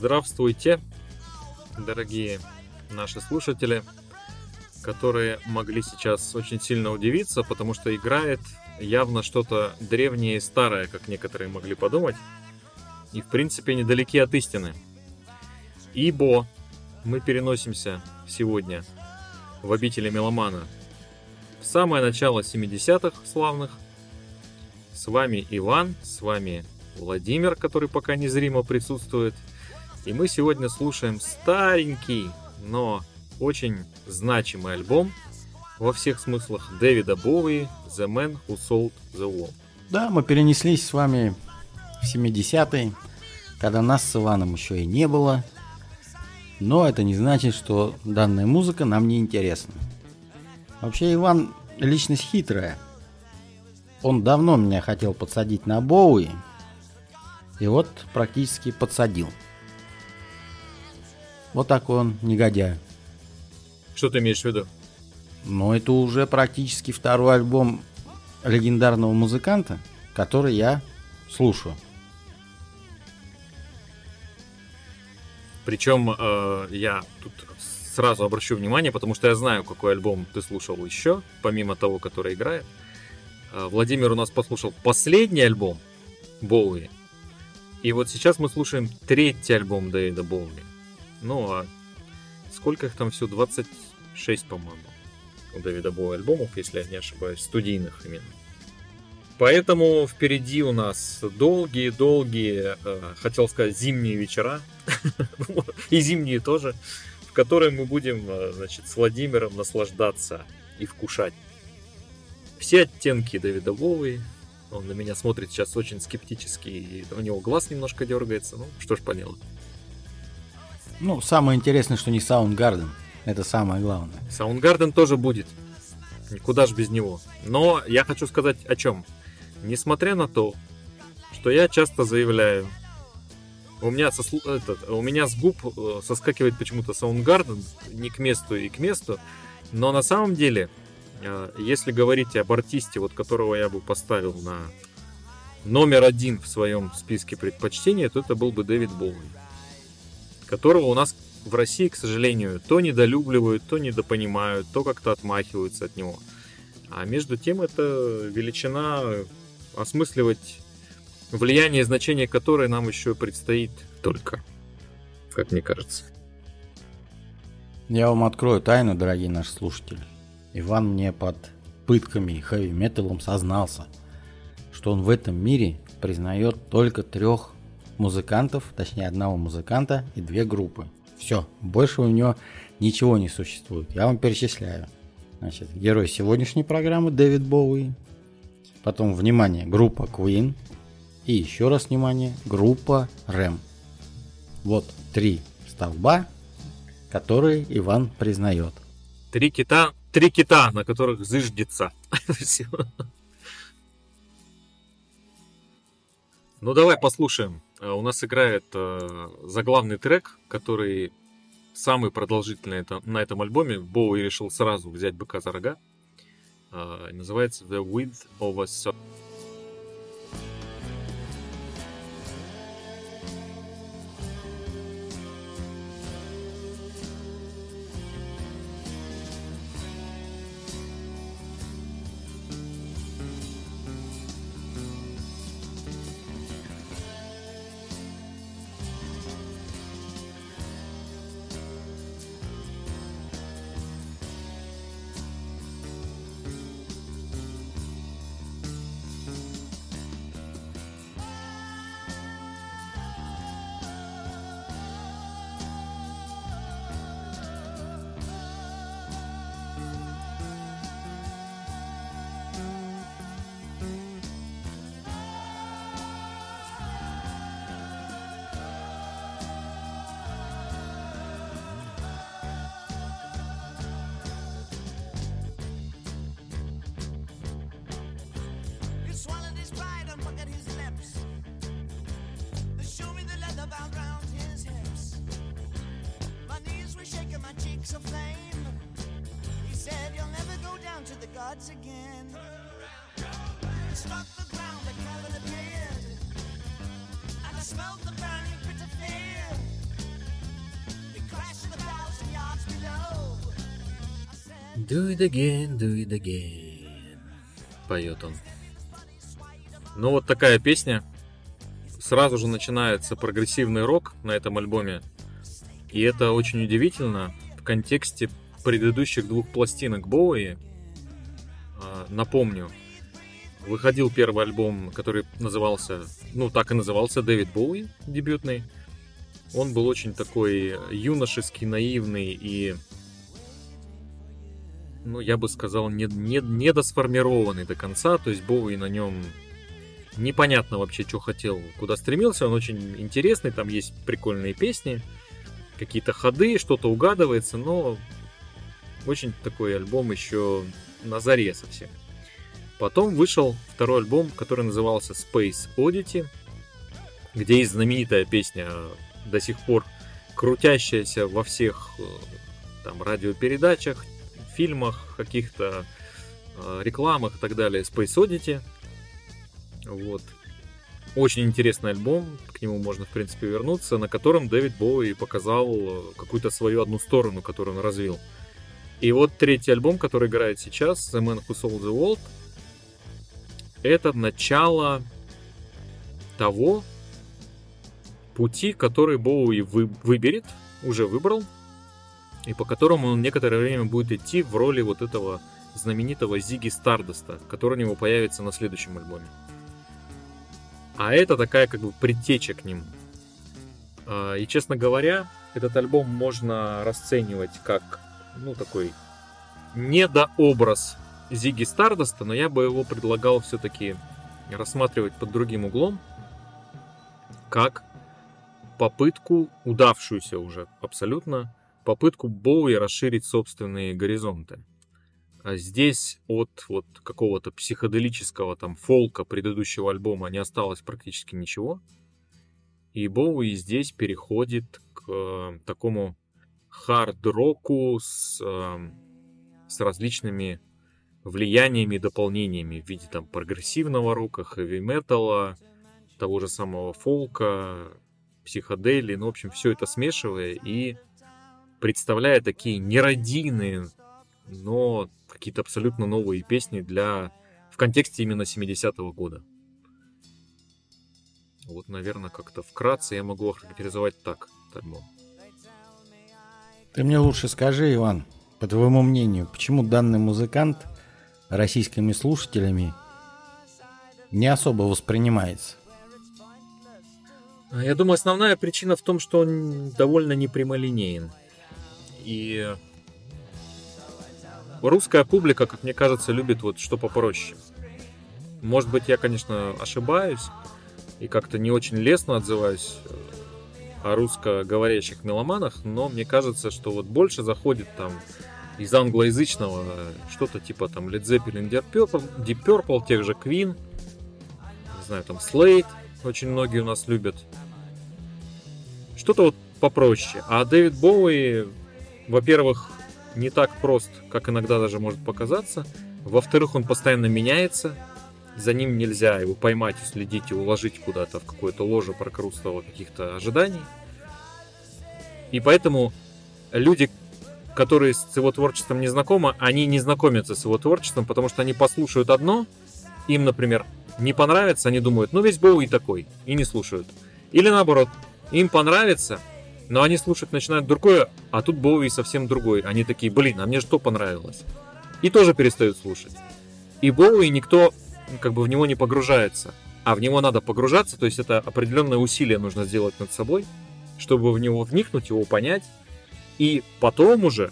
Здравствуйте, дорогие наши слушатели, которые могли сейчас очень сильно удивиться, потому что играет явно что-то древнее и старое, как некоторые могли подумать, и в принципе недалеки от истины. Ибо мы переносимся сегодня в обители Меломана в самое начало 70-х славных. С вами Иван, с вами Владимир, который пока незримо присутствует. И мы сегодня слушаем старенький, но очень значимый альбом во всех смыслах Дэвида Боуи «The Man Who Sold the World». Да, мы перенеслись с вами в 70-е, когда нас с Иваном еще и не было. Но это не значит, что данная музыка нам не интересна. Вообще Иван личность хитрая. Он давно меня хотел подсадить на Боуи, и вот практически подсадил. Вот такой он негодяй. Что ты имеешь в виду? Но это уже практически второй альбом легендарного музыканта, который я слушаю. Причем э, я тут сразу обращу внимание, потому что я знаю, какой альбом ты слушал еще, помимо того, который играет. Э, Владимир у нас послушал последний альбом Боуи. И вот сейчас мы слушаем третий альбом Дэвида Боуи. Ну а сколько их там все? 26, по-моему, у Дэвида Боуи альбомов, если я не ошибаюсь, студийных именно. Поэтому впереди у нас долгие-долгие, э, хотел сказать, зимние вечера, и зимние тоже, в которые мы будем, э, значит, с Владимиром наслаждаться и вкушать. Все оттенки Дэвида Боуи, он на меня смотрит сейчас очень скептически, и у него глаз немножко дергается, ну что ж поделать. Ну, самое интересное, что не Soundgarden. Это самое главное. Soundgarden тоже будет. Никуда же без него. Но я хочу сказать о чем. Несмотря на то, что я часто заявляю, у меня, со, этот, у меня с губ э, соскакивает почему-то Soundgarden не к месту и к месту, но на самом деле, э, если говорить об артисте, вот которого я бы поставил на номер один в своем списке предпочтений, то это был бы Дэвид Боуи, которого у нас в России, к сожалению, то недолюбливают, то недопонимают, то как-то отмахиваются от него. А между тем это величина осмысливать влияние и значение которой нам еще предстоит только, как мне кажется. Я вам открою тайну, дорогие наши слушатели. Иван мне под пытками и хэви-металом сознался, что он в этом мире признает только трех музыкантов, точнее одного музыканта и две группы. Все, больше у него ничего не существует. Я вам перечисляю. Значит, герой сегодняшней программы Дэвид Боуи. Потом, внимание, группа Queen. И еще раз внимание, группа Рэм. Вот три столба, которые Иван признает. Три кита, три кита, на которых зыждется. Ну давай послушаем. Э, у нас играет э, заглавный трек, который самый продолжительный это, на этом альбоме. Боуи решил сразу взять быка за рога. Э, называется The Width of a Soul. cards again. Struck the ground like Calvin appeared. And I smelled the burning pit of fear. We crashed a thousand yards below. Do it again, do it again. Поет он. Ну вот такая песня. Сразу же начинается прогрессивный рок на этом альбоме. И это очень удивительно в контексте предыдущих двух пластинок Боуи, а, Напомню, выходил первый альбом, который назывался, ну так и назывался, Дэвид Боуи, дебютный. Он был очень такой юношеский, наивный и, ну я бы сказал, не, не, недосформированный до конца. То есть Боуи на нем непонятно вообще, что хотел, куда стремился. Он очень интересный, там есть прикольные песни, какие-то ходы, что-то угадывается, но очень такой альбом еще на заре совсем. Потом вышел второй альбом, который назывался Space Oddity, где есть знаменитая песня, до сих пор крутящаяся во всех э, там радиопередачах, фильмах, каких-то э, рекламах и так далее, Space Oddity. Вот. Очень интересный альбом, к нему можно, в принципе, вернуться, на котором Дэвид Боуи показал э, какую-то свою одну сторону, которую он развил. И вот третий альбом, который играет сейчас, The Man Who Sold the World, это начало того пути, который Боуи вы, выберет, уже выбрал, и по которому он некоторое время будет идти в роли вот этого знаменитого Зиги Стардоста, который у него появится на следующем альбоме. А это такая как бы предтеча к нему. А, И, честно говоря, этот альбом можно расценивать как, ну, такой недообраз Зиги Стардоста, но я бы его предлагал все-таки рассматривать под другим углом, как попытку, удавшуюся уже абсолютно, попытку Боуи расширить собственные горизонты. А здесь от вот какого-то психоделического там фолка предыдущего альбома не осталось практически ничего. И Боуи здесь переходит к э, такому хард-року с, э, с различными влияниями и дополнениями в виде там прогрессивного рока, хэви-металла, того же самого фолка, психодели, ну, в общем, все это смешивая и представляя такие нерадийные, но какие-то абсолютно новые песни для в контексте именно 70-го года. Вот, наверное, как-то вкратце я могу охарактеризовать так альбом. Ты мне лучше скажи, Иван, по твоему мнению, почему данный музыкант российскими слушателями не особо воспринимается? А Я думаю, основная причина в том, что он довольно непрямолинеен. И русская публика, как мне кажется, любит вот что попроще. Может быть, я, конечно, ошибаюсь и как-то не очень лестно отзываюсь о русскоговорящих меломанах, но мне кажется, что вот больше заходит там из англоязычного что-то типа там Led Zeppelin, Deep Purple, тех же Queen, не знаю, там Slade, очень многие у нас любят. Что-то вот попроще. А Дэвид Боуи, во-первых, не так прост, как иногда даже может показаться. Во-вторых, он постоянно меняется. За ним нельзя его поймать, уследить и уложить куда-то в какое-то ложе прокрустого каких-то ожиданий. И поэтому люди, которые с его творчеством не знакомы, они не знакомятся с его творчеством, потому что они послушают одно, им, например, не понравится, они думают, ну весь Боуи такой, и не слушают. Или наоборот, им понравится, но они слушать начинают другое, а тут Боуи совсем другой. Они такие, блин, а мне что понравилось? И тоже перестают слушать. И Боуи никто как бы в него не погружается. А в него надо погружаться, то есть это определенное усилие нужно сделать над собой, чтобы в него вникнуть, его понять. И потом уже,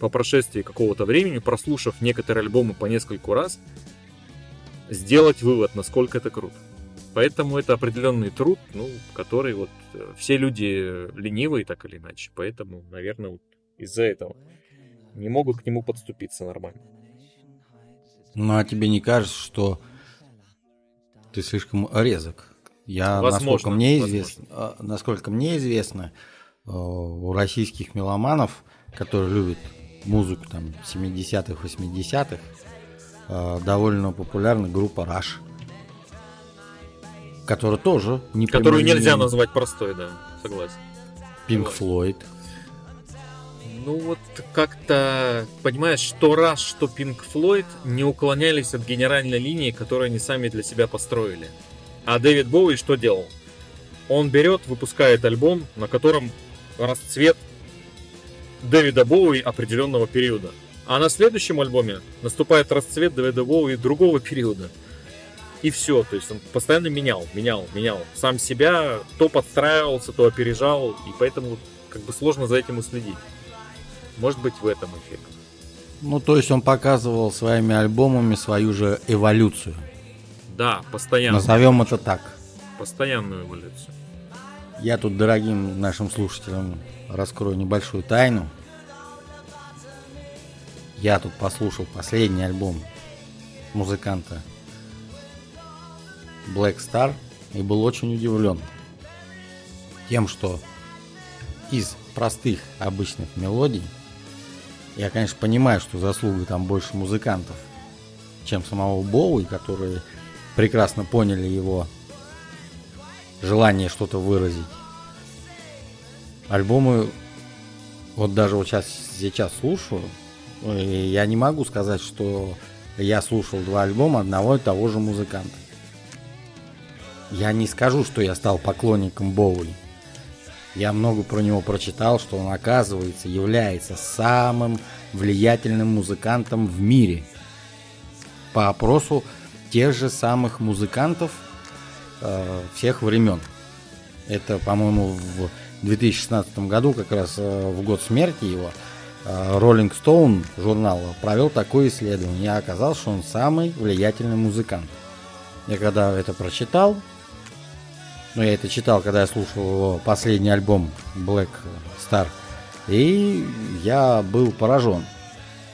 по прошествии какого-то времени, прослушав некоторые альбомы по нескольку раз, сделать вывод, насколько это круто. Поэтому это определенный труд, ну, который вот э, все люди ленивые так или иначе. Поэтому, наверное, вот из-за этого не могут к нему подступиться нормально. Ну, а тебе не кажется, что ты слишком резок? Я, Возможно, насколько мне возможно. известно, а, насколько мне известно, э, у российских меломанов, которые любят музыку там 70-х, 80-х, э, довольно популярна группа Rush, которая тоже не Которую нельзя назвать простой, да, согласен. Pink Floyd. Ну вот как-то, понимаешь, что раз, что Pink Floyd не уклонялись от генеральной линии, которую они сами для себя построили. А Дэвид Боуи что делал? Он берет, выпускает альбом, на котором расцвет Дэвида Боуи определенного периода. А на следующем альбоме наступает расцвет Дэвида Боуи другого периода. И все, то есть он постоянно менял, менял, менял. Сам себя то подстраивался, то опережал, и поэтому как бы сложно за этим уследить. Может быть в этом эффект. Ну, то есть он показывал своими альбомами свою же эволюцию. Да, постоянно. Назовем это так. Постоянную эволюцию. Я тут дорогим нашим слушателям раскрою небольшую тайну. Я тут послушал последний альбом музыканта Black Star и был очень удивлен тем, что из простых обычных мелодий я, конечно, понимаю, что заслуга там больше музыкантов, чем самого Боуи, которые прекрасно поняли его желание что-то выразить. Альбомы, вот даже вот сейчас, сейчас слушаю, и я не могу сказать, что я слушал два альбома одного и того же музыканта. Я не скажу, что я стал поклонником Боуи. Я много про него прочитал, что он, оказывается, является самым влиятельным музыкантом в мире. По опросу тех же самых музыкантов э, всех времен. Это, по-моему, в 2016 году, как раз э, в год смерти его, э, Rolling Stone журнал провел такое исследование и оказалось, что он самый влиятельный музыкант. Я когда это прочитал, ну я это читал, когда я слушал его последний альбом Black Star, и я был поражен.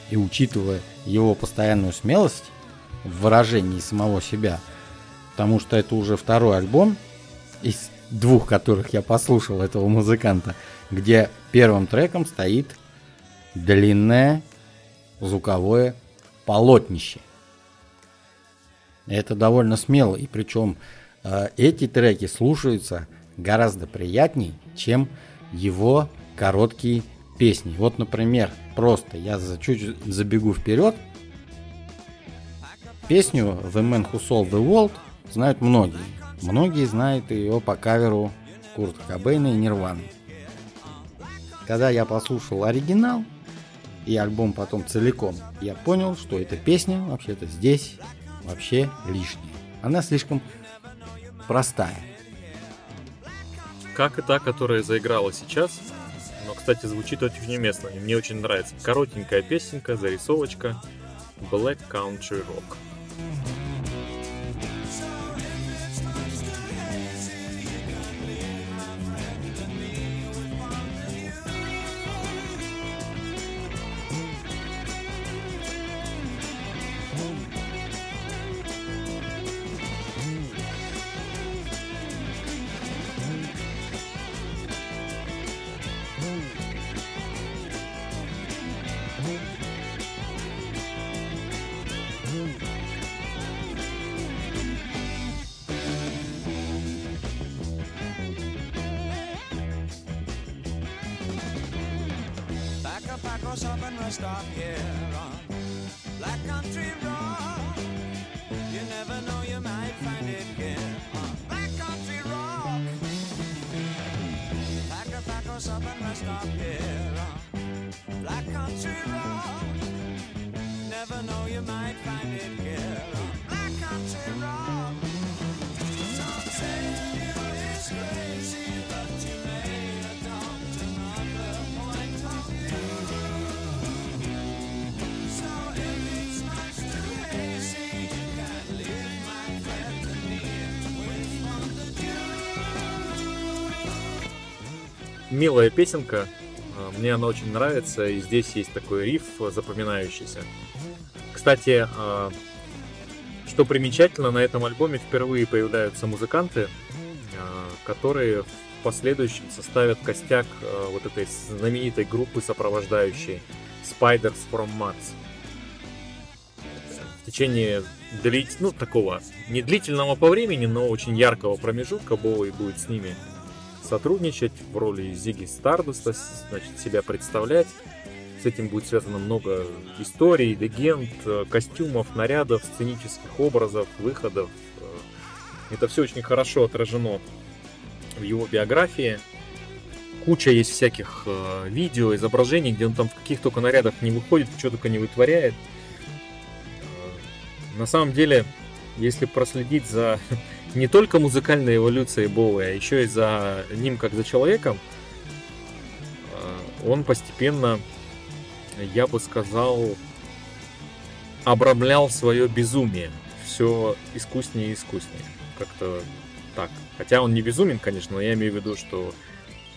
И учитывая его постоянную смелость в выражении самого себя, потому что это уже второй альбом из двух, которых я послушал этого музыканта, где первым треком стоит длинное звуковое полотнище. Это довольно смело, и причем эти треки слушаются гораздо приятней, чем его короткие песни. Вот, например, просто я за, чуть забегу вперед. Песню The Man Who Sold the World знают многие. Многие знают ее по каверу Курта Кобейна и Нирваны. Когда я послушал оригинал и альбом потом целиком, я понял, что эта песня вообще-то здесь вообще лишняя. Она слишком простая. Как и та, которая заиграла сейчас, но, кстати, звучит очень неуместно. и Мне очень нравится. Коротенькая песенка, зарисовочка. Black Country Rock. Милая песенка. а, Мне она очень нравится, и здесь есть такой риф запоминающийся. Кстати, а, что примечательно, на этом альбоме впервые появляются музыканты, которые в последующем составят костяк вот этой знаменитой группы сопровождающей Spiders from Mars. В течение длить, ну, такого не длительного по времени, но очень яркого промежутка Боуи будет с ними. Сотрудничать в роли Зиги Стардоста, значит, себя представлять. С этим будет связано много историй, легенд, э, костюмов, нарядов, сценических образов, выходов. Э, Это все очень хорошо отражено в его биографии. Куча есть всяких э, видео, изображений, где он там в каких только нарядах не выходит, что только не вытворяет. На самом деле, если проследить за не только музыкальной эволюцией Боуи, а еще и за ним как за человеком, э, он постепенно, я бы сказал, обрамлял свое безумие. Все искуснее и искуснее. Как-то так. Хотя он не безумен, конечно, но я имею в виду, что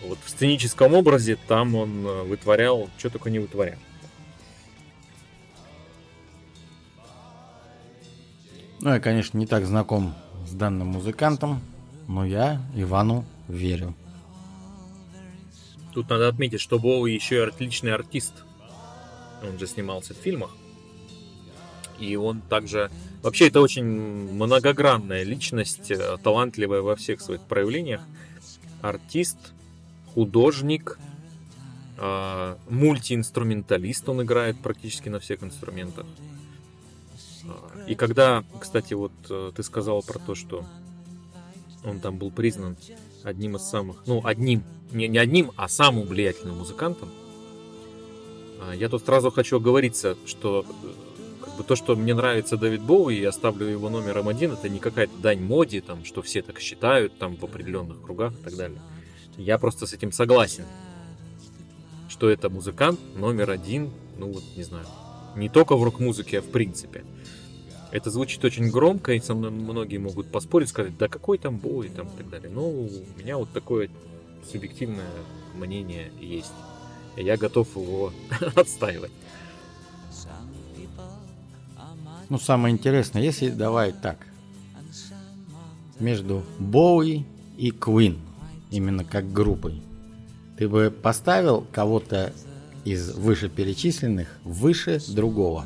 вот в сценическом образе там он э, вытворял, что только не вытворял. Ну, я, конечно, не так знаком с данным музыкантом, но я Ивану верю. Тут надо отметить, что Боуи еще и отличный артист. Он же снимался в фильмах. И он также... Вообще, это очень многогранная личность, э, талантливая во всех своих проявлениях. Артист, художник, э, мультиинструменталист. Он играет практически на всех инструментах. И когда, кстати, вот э, ты сказал про то, что он там был признан одним из самых, ну, одним, не, не одним, а самым влиятельным музыкантом, а, я тут сразу хочу оговориться, что э, как бы то, что мне нравится Дэвид Боуи, я ставлю его номером один, это не какая-то дань моде, там, что все так считают, там, в определенных кругах и так далее. Я просто с этим согласен, что это музыкант номер один, ну вот, не знаю, не только в рок-музыке, а в принципе. Это звучит очень громко, и со мной многие могут поспорить, сказать, да какой там бой, там и так далее. Но у меня вот такое субъективное мнение есть. И я готов его отстаивать. Ну, самое интересное, если давай так. Между Боуи и Квин, именно как группой, ты бы поставил кого-то из вышеперечисленных выше другого?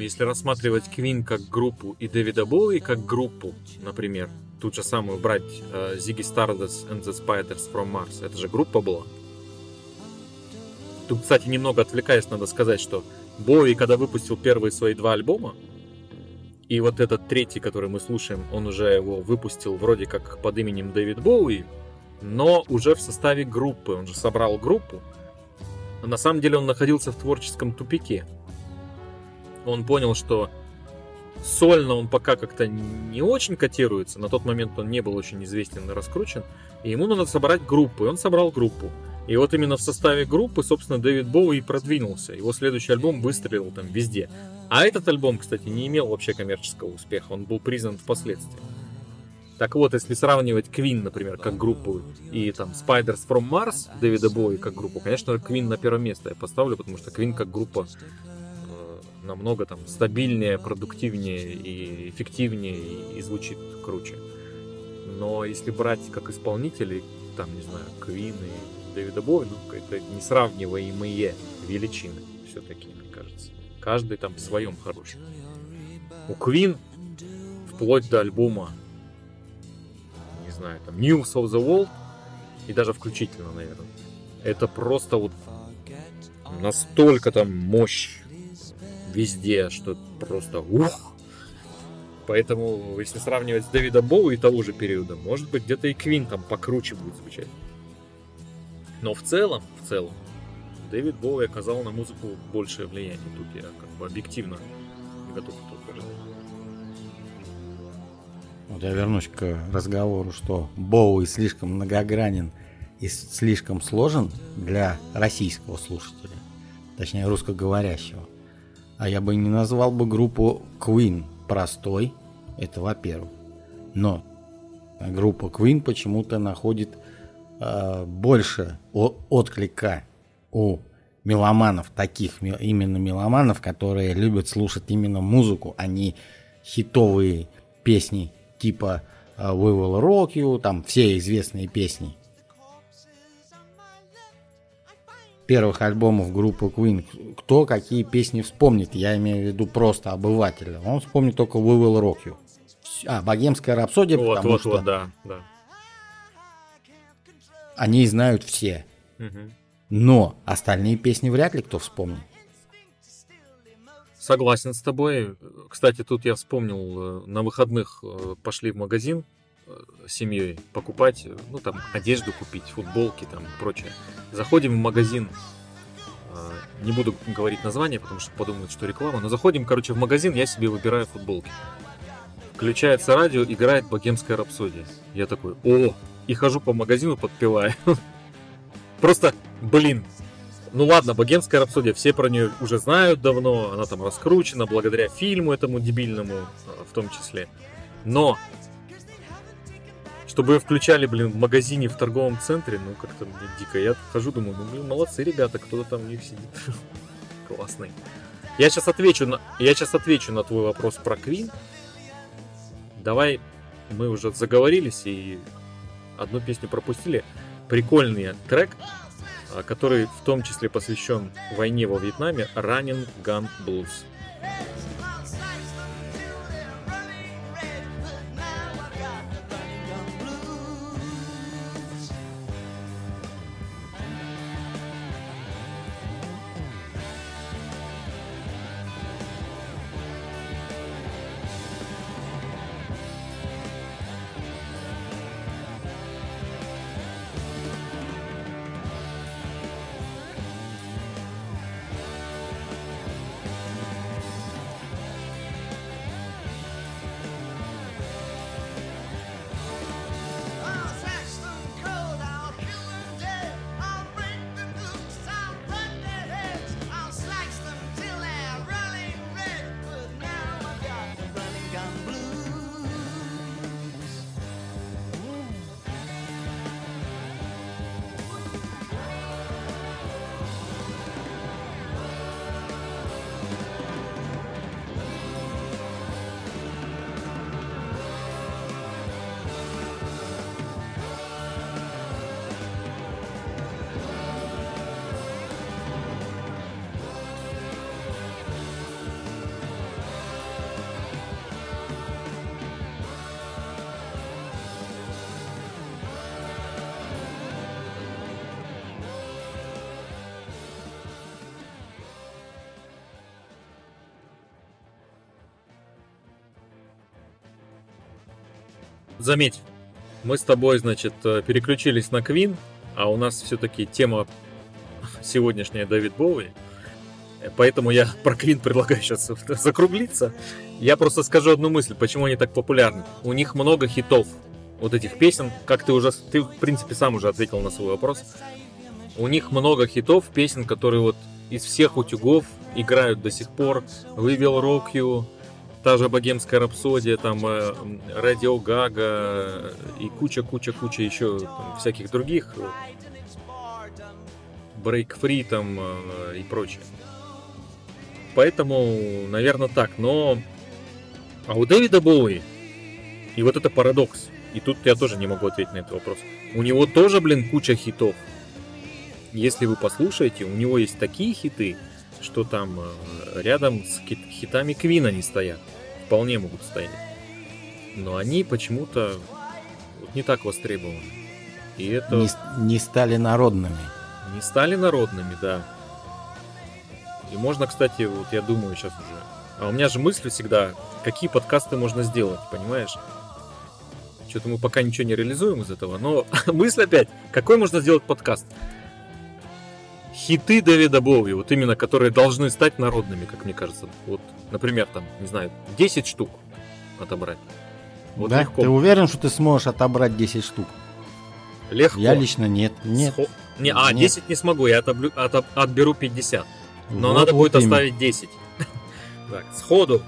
Если рассматривать Квин как группу и Дэвида Боуи как группу, например, тут же самую брать Зиги Stardust and the Spiders from Mars, это же группа была. Тут, кстати, немного отвлекаясь, надо сказать, что Боуи, когда выпустил первые свои два альбома, и вот этот третий, который мы слушаем, он уже его выпустил вроде как под именем Дэвид Боуи, но уже в составе группы. Он же собрал группу. На самом деле он находился в творческом тупике. Он понял, что сольно он пока как-то не очень котируется. На тот момент он не был очень известен и раскручен. И ему надо собрать группу. И он собрал группу. И вот именно в составе группы, собственно, Дэвид Боуи и продвинулся. Его следующий альбом выстрелил там везде. А этот альбом, кстати, не имел вообще коммерческого успеха. Он был признан впоследствии. Так вот, если сравнивать Queen, например, как группу, и там Spiders from Mars Дэвида Боуи как группу, конечно, Queen на первое место я поставлю, потому что Queen как группа намного там стабильнее, продуктивнее и эффективнее и, и звучит круче. Но если брать как исполнителей, там, не знаю, Queen и Дэвида Боуи, ну, это несравниваемые величины все-таки, мне кажется. Каждый там в своем хорош. У Queen вплоть до альбома не знаю, там News of the World и даже включительно, наверное. Это просто вот настолько там мощь везде, что просто ух. Поэтому, если сравнивать с Дэвидом Боу и того же периода, может быть, где-то и Квин там покруче будет звучать. Но в целом, в целом, Дэвид Боуи оказал на музыку большее влияние. Тут я как бы объективно готов это. Вот я вернусь к разговору, что Боуи слишком многогранен и слишком сложен для российского слушателя, точнее русскоговорящего. А я бы не назвал бы группу Queen простой, это во-первых. Но группа Queen почему-то находит э, больше отклика у меломанов, таких ме- именно меломанов, которые любят слушать именно музыку, а не хитовые песни типа э, We Will Rock You, там все известные песни. Первых альбомов группы Queen, кто какие песни вспомнит, я имею в виду просто обывателя, он вспомнит только We Will Rock You. А, богемская рапсодия, Вот, потому вот, что вот, да, да. они знают все. Мгм. Но остальные песни вряд ли кто вспомнит. Согласен с тобой. Кстати, тут я вспомнил, э, на выходных э, пошли в магазин семьей покупать, ну там, одежду купить, футболки там и прочее. Заходим в магазин, э, не буду говорить название, потому что подумают, что реклама, но заходим, короче, в магазин, я себе выбираю футболки. Включается радио, играет богемская рапсодия. Я такой, о, и хожу по магазину, подпеваю. Просто, блин, ну ладно, богемская рапсодия, все про нее уже знают давно, она там раскручена благодаря фильму этому дебильному э, в том числе. Но чтобы ее включали, блин, в магазине в торговом центре, ну как-то мне дико. Я хожу, думаю, ну блин, молодцы ребята, кто-то там у них сидит. Классный. Я сейчас отвечу на, я сейчас отвечу на твой вопрос про Квин. Давай, мы уже заговорились и одну песню пропустили. Прикольный трек, а, который в том числе посвящен войне во Вьетнаме, Running Gun Blues. Заметь, мы с тобой, значит, э, переключились на Квин, а у нас все-таки тема сегодняшняя Дэвид Боуи. Э, Поэтому я про Квин предлагаю сейчас закруглиться. Я просто скажу одну мысль, почему они так популярны. У них много хитов. Вот этих песен, как ты уже, ты в принципе сам уже ответил на свой вопрос. У них много хитов, песен, которые вот из всех утюгов играют до сих пор. We Will Rock You, та же богемская рапсодия, там э, Радио Гага и куча-куча-куча еще всяких других. Free там э, и прочее. Поэтому, наверное, так. Но а у Дэвида Боуи, и вот это парадокс, и тут я тоже не могу ответить на этот вопрос. У него тоже, блин, куча хитов. Если вы послушаете, у него есть такие хиты, что там э, рядом с хит- хитами Квина не стоят. Вполне могут стоять. Но они почему-то не так востребованы. И это Не, не стали народными. не стали народными, да. И можно, кстати, вот я думаю сейчас уже. А у меня же мысль всегда, какие подкасты можно сделать, понимаешь? Что-то мы пока ничего не реализуем из этого, но мысль опять, какой можно сделать подкаст? Хиты Дэвида Боуи, вот именно, которые должны стать народными, как мне кажется. Вот, например, там, не знаю, 10 штук отобрать. Вот да? легко. Ты уверен, что ты сможешь отобрать 10 штук? Легко. Я лично нет. Нет. Схо- Не, а, Нет. 10 не смогу, я отоблю- ото- отберу 50. Но Вот- надо вот будет именно. оставить 10. Так, сходу.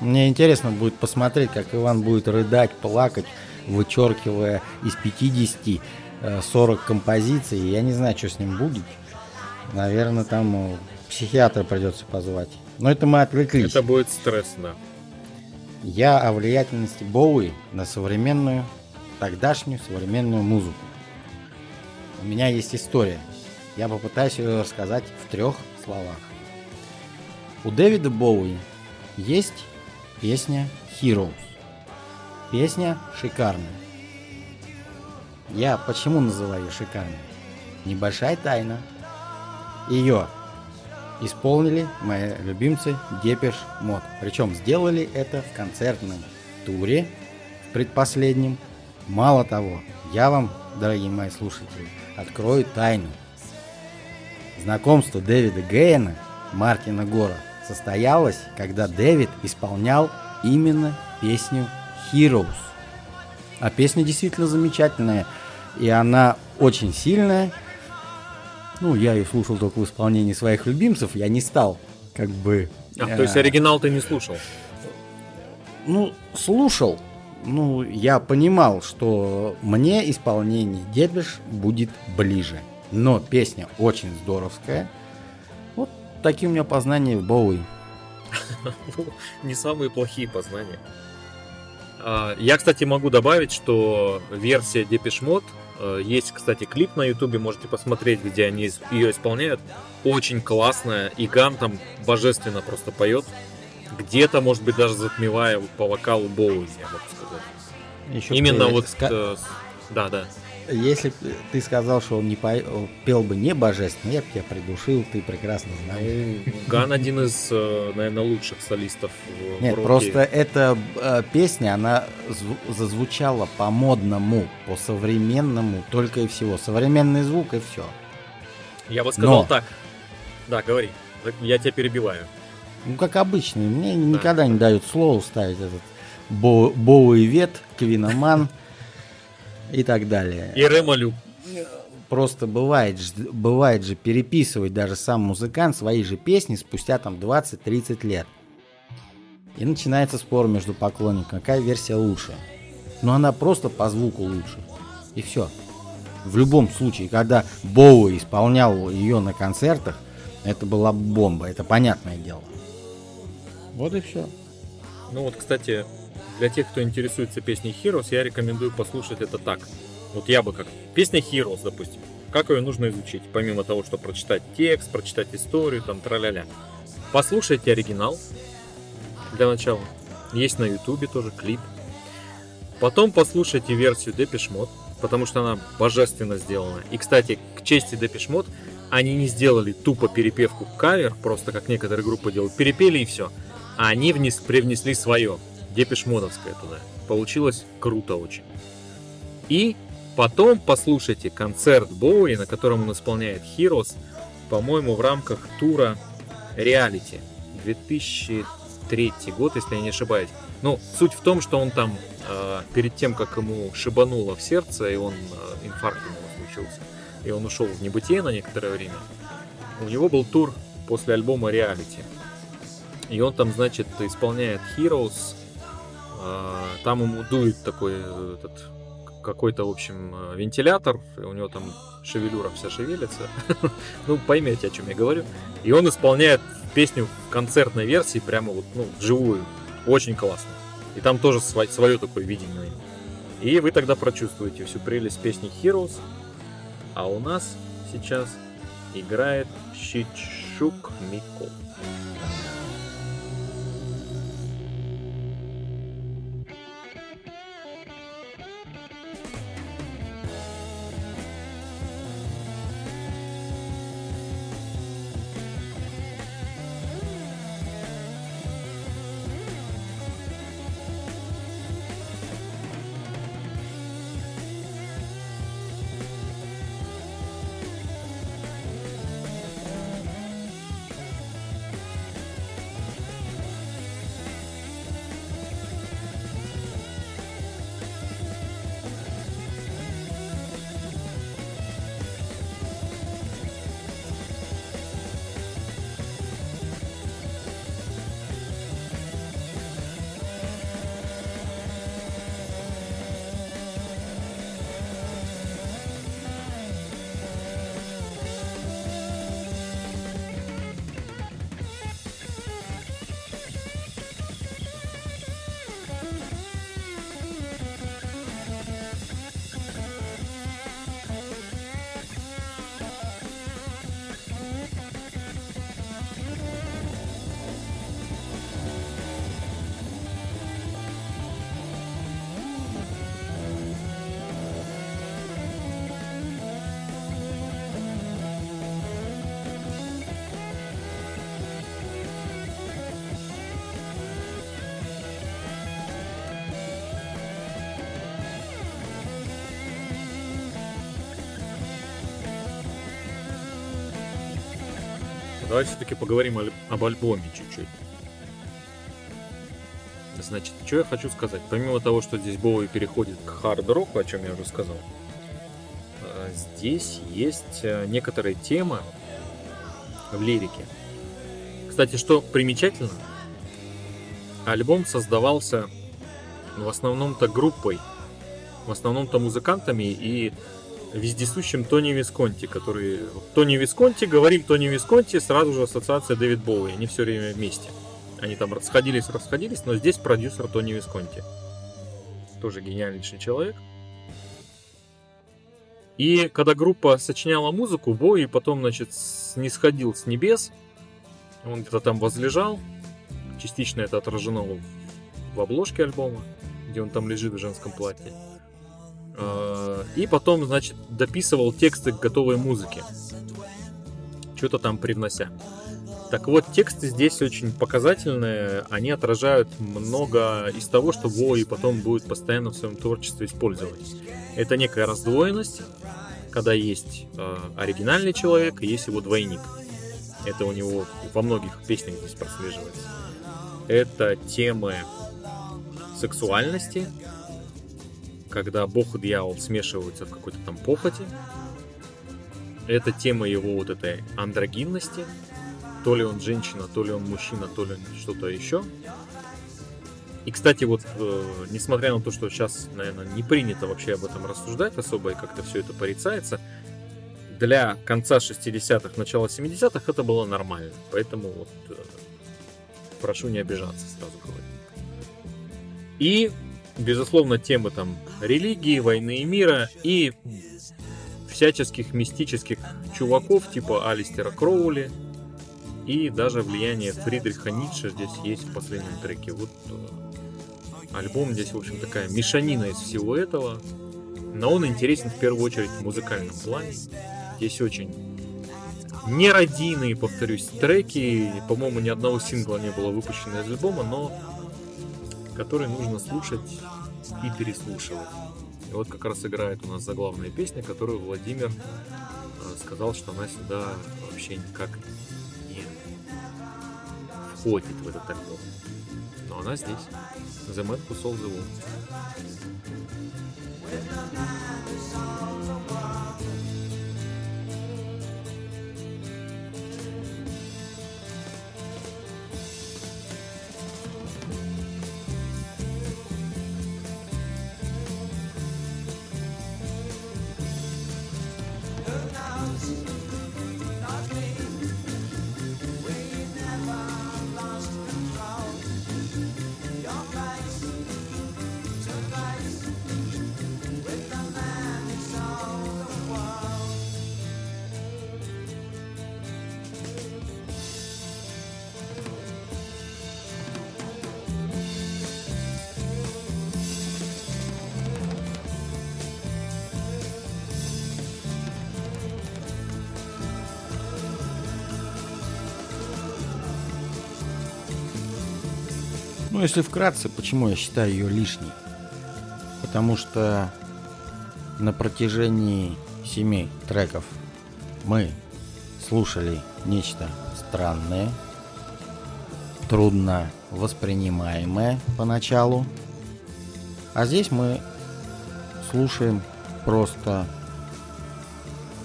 Мне интересно будет посмотреть, как Иван будет рыдать, плакать, вычеркивая из 50 э, 40 композиций. Я не знаю, что с ним будет. Наверное, там э, психиатра придется позвать. Но это мы отвлеклись. Это будет стресс, да. Я о влиятельности Боуи на современную, тогдашнюю современную музыку. У меня есть история. Я попытаюсь ее рассказать в трех словах. У Дэвида Боуи есть Песня Heroes. Песня шикарная. Я почему называю ее шикарной? Небольшая тайна. Ее исполнили мои любимцы Depeche Mode. Причем сделали это в концертном туре, в предпоследнем. Мало того, я вам, дорогие мои слушатели, открою тайну. Знакомство Дэвида Гейна, Мартина Гора, состоялось, когда Дэвид исполнял именно песню Heroes. А песня действительно замечательная, и она очень сильная. Ну, я ее слушал только в исполнении своих любимцев, я не стал как бы... А, то есть э, оригинал ты не слушал? Ну, слушал. Ну, я понимал, что мне исполнение Дедвиш будет ближе. Но песня очень здоровская. Вот такие у меня познания в Боуи. Не самые плохие познания. А, Я, кстати, могу добавить, что версия Depeche Mode, э, есть, кстати, клип на ютубе, можете посмотреть, где они ее исполняют. Очень классная, и Ган там божественно просто поет. Где-то, может быть, даже затмевая по вокалу Боуи, я могу сказать. Еще Именно вот... ска- э, Да, да. Если ты сказал, что он не по- пел бы не божественно, я бы тебя придушил, ты прекрасно знаешь. Ну, Ган один из, э, наверное, лучших солистов в Нет, роке. просто эта э, песня, она зву- зазвучала по-модному, по-современному, только и всего. Современный звук и все. Я бы сказал Но- так. Да, говори. Я тебя перебиваю. Ну, как обычно, мне никогда не дают слово ставить этот Бо- Боуи Вет, Квиноман и так далее. И Ремалю. Просто бывает, бывает же переписывать даже сам музыкант свои же песни спустя там 20-30 лет. И начинается спор между поклонниками, какая версия лучше. Но она просто по звуку лучше. И все. В любом случае, когда Боуи исполнял ее на концертах, это была бомба, это понятное дело. Вот и все. Ну вот, кстати, для тех, кто интересуется песней Heroes, я рекомендую послушать это так. Вот я бы как... Песня Heroes, допустим. Как ее нужно изучить? Помимо того, что прочитать текст, прочитать историю, там, тра-ля-ля. Послушайте оригинал для начала. Есть на ютубе тоже клип. Потом послушайте версию Mode, потому что она божественно сделана. И, кстати, к чести Mode, они не сделали тупо перепевку кавер, просто как некоторые группы делают. Перепели и все. А они внес, привнесли свое, депешмодовское туда. Получилось круто очень. И потом послушайте концерт Боуи, на котором он исполняет Heroes, по-моему, в рамках тура Reality 2003 год, если я не ошибаюсь. Ну, суть в том, что он там э, перед тем, как ему шибануло в сердце, и он э, инфаркт у него случился, и он ушел в небытие на некоторое время, у него был тур после альбома Reality. И он там, значит, исполняет Heroes. А, Там ему дует такой э, этот какой-то, в общем, э, вентилятор, у него там шевелюра вся шевелится. Ну, поймете, о чем я говорю. И он исполняет песню в концертной версии, прямо вот, ну, вживую. Очень классно. И там тоже свое такое видение. И вы тогда прочувствуете всю прелесть песни Heroes. А у нас сейчас играет Щичук Мико. Давай все-таки поговорим об альбоме чуть-чуть. Значит, что я хочу сказать. Помимо того, что здесь Боуи переходит к хард-року, о чем я уже сказал, э, здесь есть э, некоторые темы в лирике. Кстати, что примечательно, альбом создавался в основном-то группой, в основном-то музыкантами и вездесущим Тони Висконти, который... Тони Висконти, говорим Тони Висконти, сразу же ассоциация Дэвид Боуи, они все время вместе. Они там расходились, расходились, но здесь продюсер Тони Висконти. Тоже гениальнейший человек. И когда группа сочиняла музыку, Боуи потом, значит, снисходил с небес, он где-то там возлежал, частично это отражено в обложке альбома, где он там лежит в женском платье. Э, И потом, значит, дописывал тексты к готовой музыке. Что-то там привнося. Так вот, тексты здесь очень показательные. Они отражают много из того, что Боуи потом будет постоянно в своем творчестве использовать. Это некая раздвоенность, когда есть э, оригинальный человек и есть его двойник. Это у него во многих песнях здесь прослеживается. Это темы сексуальности, когда бог и дьявол смешиваются в какой-то там похоти. Это тема его вот этой андрогинности. То ли он женщина, то ли он мужчина, то ли что-то еще. И, кстати, вот, э, несмотря на то, что сейчас, наверное, не принято вообще об этом рассуждать особо, и как-то все это порицается, для конца 60-х, начала 70-х это было нормально. Поэтому вот э, прошу не обижаться, сразу говорю. И, безусловно, темы там религии, войны и мира и всяческих мистических чуваков типа Алистера Кроули и даже влияние Фридриха Ницше здесь есть в последнем треке. Вот э, альбом здесь, в общем, такая мешанина из всего этого. Но он интересен в первую очередь в музыкальном плане. Здесь очень нерадийные, повторюсь, треки. По-моему, ни одного сингла не было выпущено из альбома, но который нужно слушать и переслушивать. И вот как раз играет у нас заглавная песня, которую Владимир э, сказал, что она сюда вообще никак не входит в этот альбом. Но она здесь. The Man Who Sold the World. Ну, если вкратце, почему я считаю ее лишней? Потому что на протяжении семи треков мы слушали нечто странное, трудно воспринимаемое поначалу. А здесь мы слушаем просто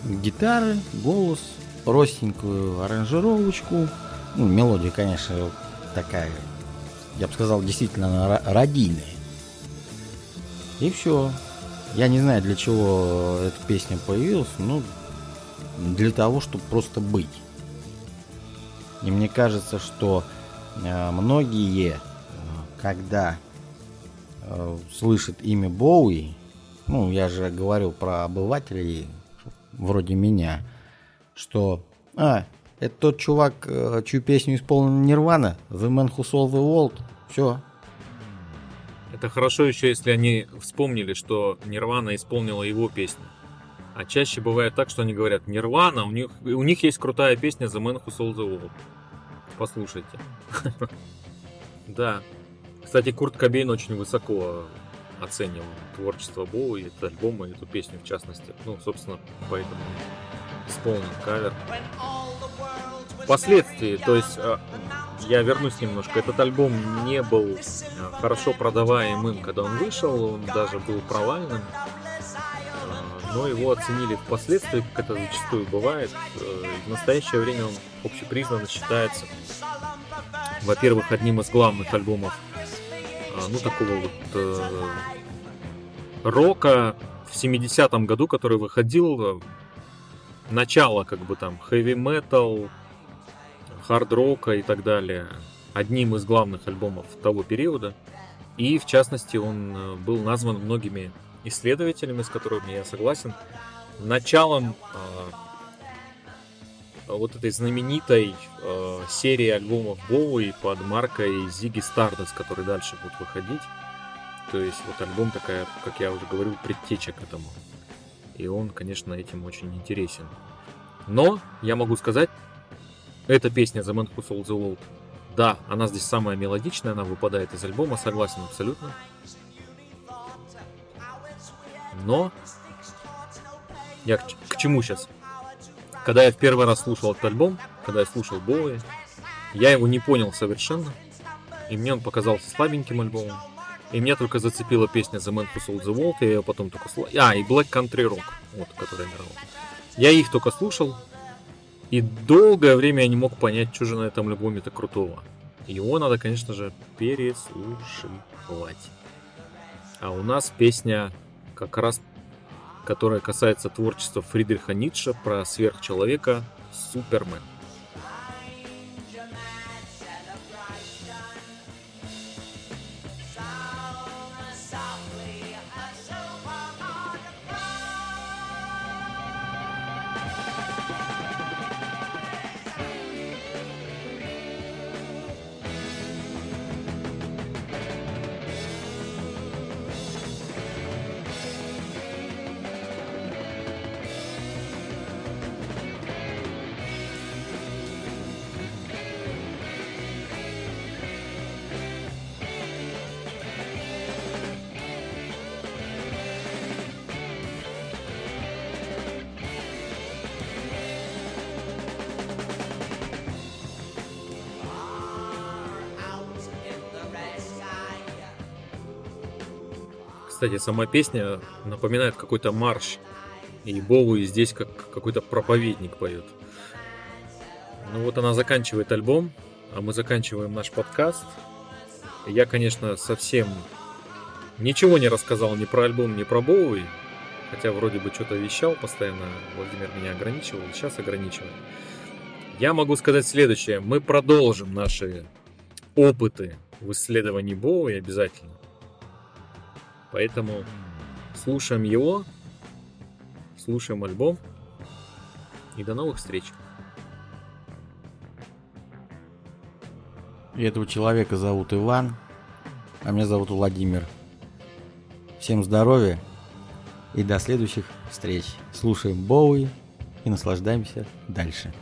гитары, голос, простенькую аранжировочку. Ну, мелодия, конечно, такая я бы сказал, действительно радийная. И все. Я не знаю, для чего эта песня появилась, ну, для того, чтобы просто быть. И мне кажется, что э, многие, э, когда э, слышат имя Боуи, ну, я же говорил про обывателей, вроде меня, что, а, это тот чувак, чью песню исполнил Нирвана, The Man Who Sold the World. Все. Это хорошо еще, если они вспомнили, что Нирвана исполнила его песню. А чаще бывает так, что они говорят Нирвана, у них, у них есть крутая песня The Man Who Sold the World. Послушайте. Да. Кстати, Курт Кобейн очень высоко оценил творчество Боуи, этот альбом и эту песню в частности. Ну, собственно, поэтому исполнен кавер. Впоследствии, то есть э, я вернусь немножко, этот альбом не был э, хорошо продаваемым, когда он вышел, он даже был провальным, Э, но его оценили впоследствии, как это зачастую бывает. В настоящее время он общепризнанно считается, во-первых, одним из главных альбомов, ну, такого вот э, рока в 70-м году, который выходил, начало как бы там хэви метал, хард рока и так далее, одним из главных альбомов того периода. И в частности он э, был назван многими исследователями, с которыми я согласен, началом э, вот этой знаменитой э, серии альбомов Боуи под маркой Зиги Stardust, который дальше будет выходить. То есть вот альбом такая, как я уже говорил, предтеча к этому. И он, конечно, этим очень интересен. Но я могу сказать, эта песня The Man Who Sold the World, да, она здесь самая мелодичная, она выпадает из альбома, согласен абсолютно. Но я к, к чему сейчас? Когда я в первый раз слушал этот альбом, когда я слушал Боуи, я его не понял совершенно. И мне он показался слабеньким альбомом. И меня только зацепила песня The Man Who Sold the World, я ее потом только слушал. А, и Black Country Rock, вот, которая играла. Я их только слушал, и долгое время я не мог понять, что же на этом альбоме-то крутого. Его надо, конечно же, переслушивать. А у нас песня как раз, которая касается творчества Фридриха Ницше про сверхчеловека Супермен. Кстати, сама песня напоминает какой-то марш. И Боуи здесь как какой-то проповедник поет. Ну вот она заканчивает альбом, а мы заканчиваем наш подкаст. Я, конечно, совсем ничего не рассказал ни про альбом, ни про Боуи. Хотя вроде бы что-то вещал постоянно. Владимир меня ограничивал, сейчас ограничивает. Я могу сказать следующее. Мы продолжим наши опыты в исследовании Боуи обязательно. Поэтому слушаем его, слушаем альбом и до новых встреч. И этого человека зовут Иван, а меня зовут Владимир. Всем здоровья и до следующих встреч. Слушаем Боуи и наслаждаемся дальше.